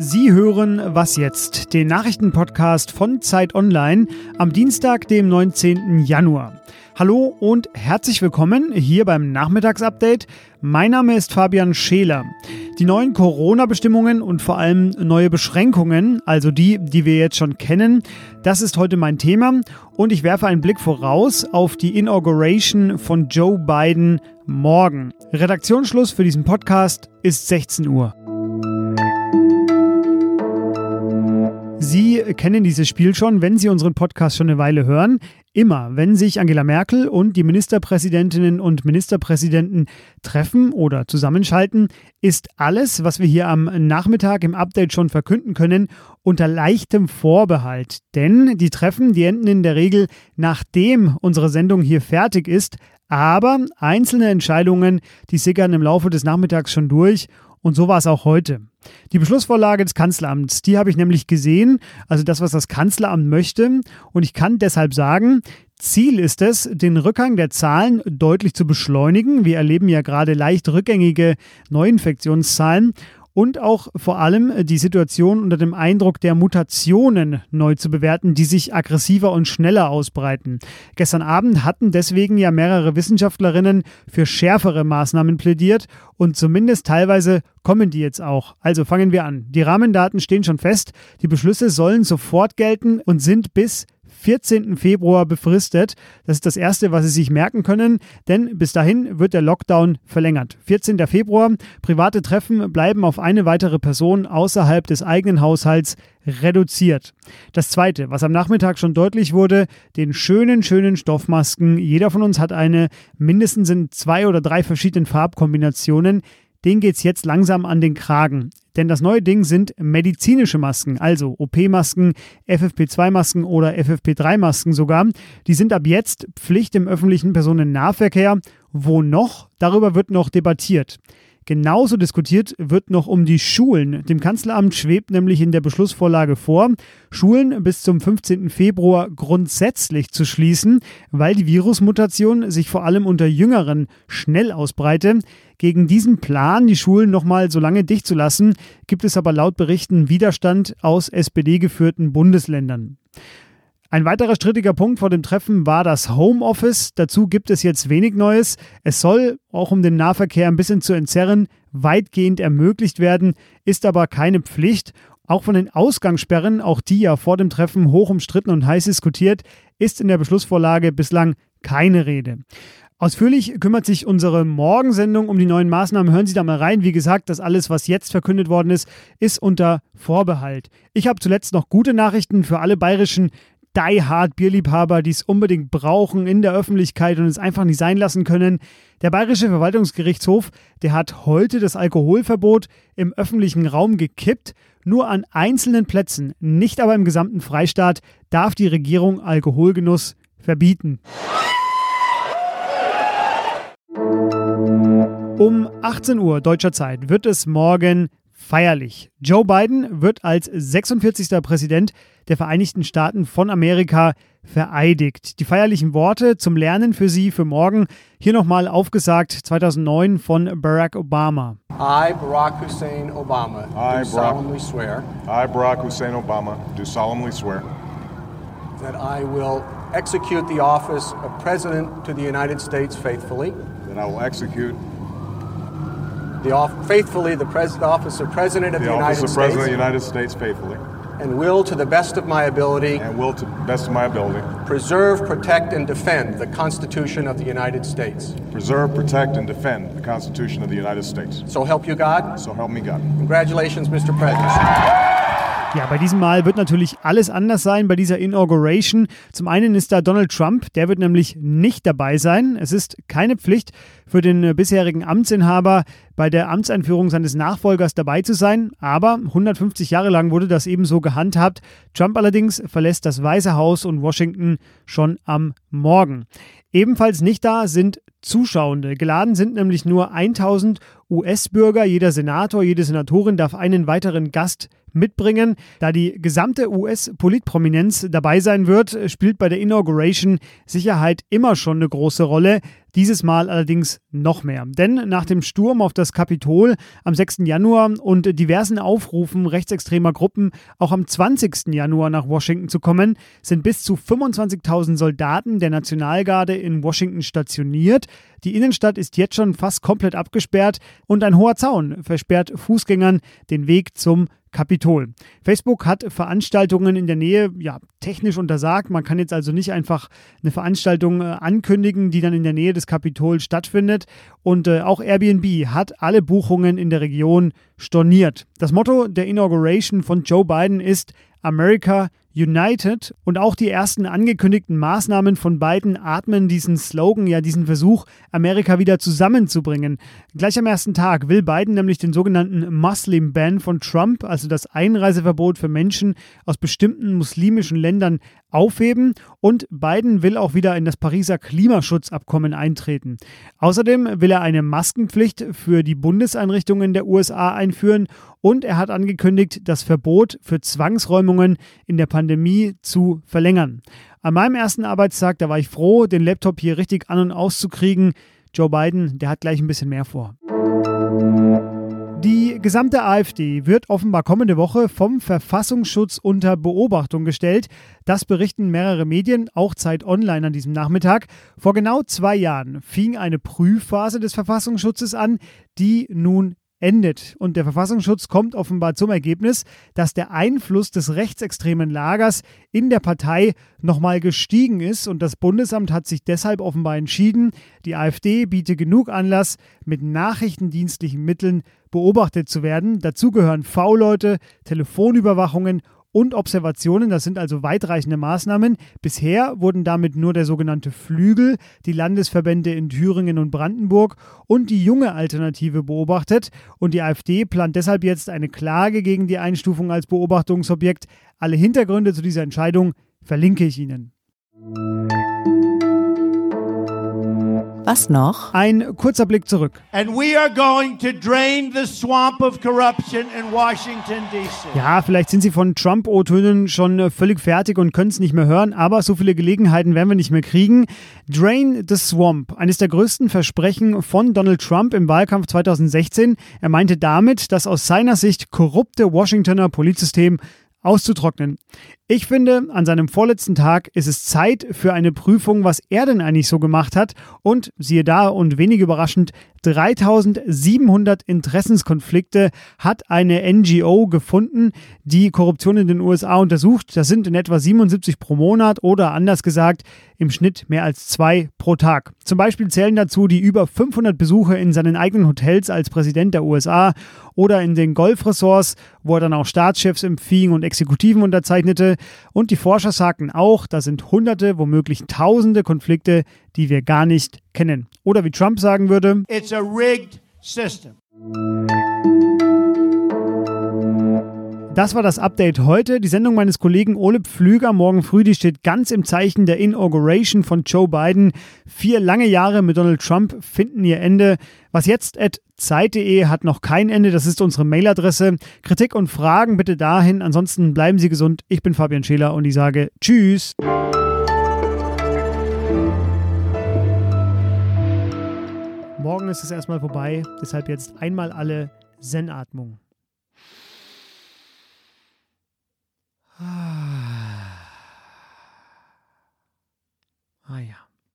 Sie hören Was jetzt, den Nachrichtenpodcast von Zeit Online am Dienstag, dem 19. Januar. Hallo und herzlich willkommen hier beim Nachmittagsupdate. Mein Name ist Fabian Scheler. Die neuen Corona-Bestimmungen und vor allem neue Beschränkungen, also die, die wir jetzt schon kennen, das ist heute mein Thema und ich werfe einen Blick voraus auf die Inauguration von Joe Biden morgen. Redaktionsschluss für diesen Podcast ist 16 Uhr. Sie kennen dieses Spiel schon, wenn Sie unseren Podcast schon eine Weile hören. Immer, wenn sich Angela Merkel und die Ministerpräsidentinnen und Ministerpräsidenten treffen oder zusammenschalten, ist alles, was wir hier am Nachmittag im Update schon verkünden können, unter leichtem Vorbehalt. Denn die Treffen, die enden in der Regel, nachdem unsere Sendung hier fertig ist. Aber einzelne Entscheidungen, die sickern im Laufe des Nachmittags schon durch. Und so war es auch heute. Die Beschlussvorlage des Kanzleramts, die habe ich nämlich gesehen, also das, was das Kanzleramt möchte. Und ich kann deshalb sagen, Ziel ist es, den Rückgang der Zahlen deutlich zu beschleunigen. Wir erleben ja gerade leicht rückgängige Neuinfektionszahlen und auch vor allem die Situation unter dem Eindruck der Mutationen neu zu bewerten, die sich aggressiver und schneller ausbreiten. Gestern Abend hatten deswegen ja mehrere Wissenschaftlerinnen für schärfere Maßnahmen plädiert und zumindest teilweise kommen die jetzt auch. Also fangen wir an. Die Rahmendaten stehen schon fest, die Beschlüsse sollen sofort gelten und sind bis 14. Februar befristet. Das ist das Erste, was Sie sich merken können, denn bis dahin wird der Lockdown verlängert. 14. Februar, private Treffen bleiben auf eine weitere Person außerhalb des eigenen Haushalts reduziert. Das Zweite, was am Nachmittag schon deutlich wurde, den schönen, schönen Stoffmasken. Jeder von uns hat eine, mindestens in zwei oder drei verschiedenen Farbkombinationen den geht es jetzt langsam an den Kragen. Denn das neue Ding sind medizinische Masken, also OP-Masken, FFP2-Masken oder FFP3-Masken sogar. Die sind ab jetzt Pflicht im öffentlichen Personennahverkehr. Wo noch? Darüber wird noch debattiert. Genauso diskutiert wird noch um die Schulen. Dem Kanzleramt schwebt nämlich in der Beschlussvorlage vor, Schulen bis zum 15. Februar grundsätzlich zu schließen, weil die Virusmutation sich vor allem unter Jüngeren schnell ausbreite. Gegen diesen Plan, die Schulen nochmal so lange dicht zu lassen, gibt es aber laut Berichten Widerstand aus SPD-geführten Bundesländern. Ein weiterer strittiger Punkt vor dem Treffen war das Homeoffice. Dazu gibt es jetzt wenig Neues. Es soll, auch um den Nahverkehr ein bisschen zu entzerren, weitgehend ermöglicht werden, ist aber keine Pflicht. Auch von den Ausgangssperren, auch die ja vor dem Treffen hoch umstritten und heiß diskutiert, ist in der Beschlussvorlage bislang keine Rede. Ausführlich kümmert sich unsere Morgensendung um die neuen Maßnahmen. Hören Sie da mal rein. Wie gesagt, das alles, was jetzt verkündet worden ist, ist unter Vorbehalt. Ich habe zuletzt noch gute Nachrichten für alle bayerischen die-hard Bierliebhaber, die es unbedingt brauchen in der Öffentlichkeit und es einfach nicht sein lassen können. Der Bayerische Verwaltungsgerichtshof, der hat heute das Alkoholverbot im öffentlichen Raum gekippt. Nur an einzelnen Plätzen, nicht aber im gesamten Freistaat, darf die Regierung Alkoholgenuss verbieten. Um 18 Uhr deutscher Zeit wird es morgen feierlich. Joe Biden wird als 46. Präsident der Vereinigten Staaten von Amerika vereidigt. Die feierlichen Worte zum Lernen für Sie für morgen hier nochmal aufgesagt 2009 von Barack Obama. I, Barack Hussein Obama, I, do Barack- solemnly swear I, Barack Hussein Obama, do solemnly swear that I will execute the office of President to the United States faithfully, that I will execute the off- faithfully the pres- office of President of the the, office United of President of the United States faithfully and will, to the best of my ability, and will, to the best of my ability, preserve, protect, and defend the Constitution of the United States. preserve, protect, and defend the Constitution of the United States. So help you God. So help me God. Congratulations, Mr. President. Ja, bei diesem Mal wird natürlich alles anders sein bei dieser Inauguration. Zum einen ist da Donald Trump, der wird nämlich nicht dabei sein. Es ist keine Pflicht für den bisherigen Amtsinhaber bei der Amtseinführung seines Nachfolgers dabei zu sein, aber 150 Jahre lang wurde das ebenso gehandhabt. Trump allerdings verlässt das Weiße Haus und Washington schon am Morgen. Ebenfalls nicht da sind Zuschauende. Geladen sind nämlich nur 1000 US-Bürger. Jeder Senator, jede Senatorin darf einen weiteren Gast mitbringen. Da die gesamte US-Politprominenz dabei sein wird, spielt bei der Inauguration Sicherheit immer schon eine große Rolle. Dieses Mal allerdings noch mehr. Denn nach dem Sturm auf das Kapitol am 6. Januar und diversen Aufrufen rechtsextremer Gruppen, auch am 20. Januar nach Washington zu kommen, sind bis zu 25.000 Soldaten der Nationalgarde in Washington stationiert. Die Innenstadt ist jetzt schon fast komplett abgesperrt und ein hoher Zaun versperrt Fußgängern den Weg zum Kapitol. Facebook hat Veranstaltungen in der Nähe ja, technisch untersagt. Man kann jetzt also nicht einfach eine Veranstaltung äh, ankündigen, die dann in der Nähe des Kapitols stattfindet. Und äh, auch Airbnb hat alle Buchungen in der Region storniert. Das Motto der Inauguration von Joe Biden ist America United und auch die ersten angekündigten Maßnahmen von Biden atmen diesen Slogan, ja diesen Versuch, Amerika wieder zusammenzubringen. Gleich am ersten Tag will Biden nämlich den sogenannten Muslim Ban von Trump, also das Einreiseverbot für Menschen aus bestimmten muslimischen Ländern, aufheben und Biden will auch wieder in das Pariser Klimaschutzabkommen eintreten. Außerdem will er eine Maskenpflicht für die Bundeseinrichtungen der USA einführen und er hat angekündigt, das Verbot für Zwangsräumungen in der Pandemie zu verlängern. An meinem ersten Arbeitstag, da war ich froh, den Laptop hier richtig an und auszukriegen. Joe Biden, der hat gleich ein bisschen mehr vor. Die gesamte AfD wird offenbar kommende Woche vom Verfassungsschutz unter Beobachtung gestellt. Das berichten mehrere Medien, auch Zeit Online an diesem Nachmittag. Vor genau zwei Jahren fing eine Prüfphase des Verfassungsschutzes an, die nun endet. Und der Verfassungsschutz kommt offenbar zum Ergebnis, dass der Einfluss des rechtsextremen Lagers in der Partei nochmal gestiegen ist. Und das Bundesamt hat sich deshalb offenbar entschieden, die AfD biete genug Anlass, mit nachrichtendienstlichen Mitteln beobachtet zu werden. Dazu gehören V-Leute, Telefonüberwachungen und Observationen. Das sind also weitreichende Maßnahmen. Bisher wurden damit nur der sogenannte Flügel, die Landesverbände in Thüringen und Brandenburg und die junge Alternative beobachtet. Und die AfD plant deshalb jetzt eine Klage gegen die Einstufung als Beobachtungsobjekt. Alle Hintergründe zu dieser Entscheidung verlinke ich Ihnen. Was noch? Ein kurzer Blick zurück. And we are going to drain the swamp of corruption in Washington, D.C. Ja, vielleicht sind Sie von Trump-O-Tönen schon äh, völlig fertig und können es nicht mehr hören, aber so viele Gelegenheiten werden wir nicht mehr kriegen. Drain the Swamp, eines der größten Versprechen von Donald Trump im Wahlkampf 2016. Er meinte damit, das aus seiner Sicht korrupte Washingtoner Politsystem auszutrocknen. Ich finde, an seinem vorletzten Tag ist es Zeit für eine Prüfung, was er denn eigentlich so gemacht hat. Und siehe da, und wenig überraschend, 3700 Interessenskonflikte hat eine NGO gefunden, die Korruption in den USA untersucht. Das sind in etwa 77 pro Monat oder anders gesagt im Schnitt mehr als zwei pro Tag. Zum Beispiel zählen dazu die über 500 Besuche in seinen eigenen Hotels als Präsident der USA oder in den Golfressorts, wo er dann auch Staatschefs empfing und Exekutiven unterzeichnete. Und die Forscher sagten auch, da sind Hunderte, womöglich Tausende Konflikte, die wir gar nicht kennen. Oder wie Trump sagen würde, It's a rigged system. Das war das Update heute. Die Sendung meines Kollegen Ole Pflüger morgen früh, die steht ganz im Zeichen der Inauguration von Joe Biden. Vier lange Jahre mit Donald Trump finden ihr Ende. Was jetzt at Zeit.de hat noch kein Ende. Das ist unsere Mailadresse. Kritik und Fragen bitte dahin. Ansonsten bleiben Sie gesund. Ich bin Fabian Scheler und ich sage Tschüss. Morgen ist es erstmal vorbei. Deshalb jetzt einmal alle Zen-Atmung. Ah ja.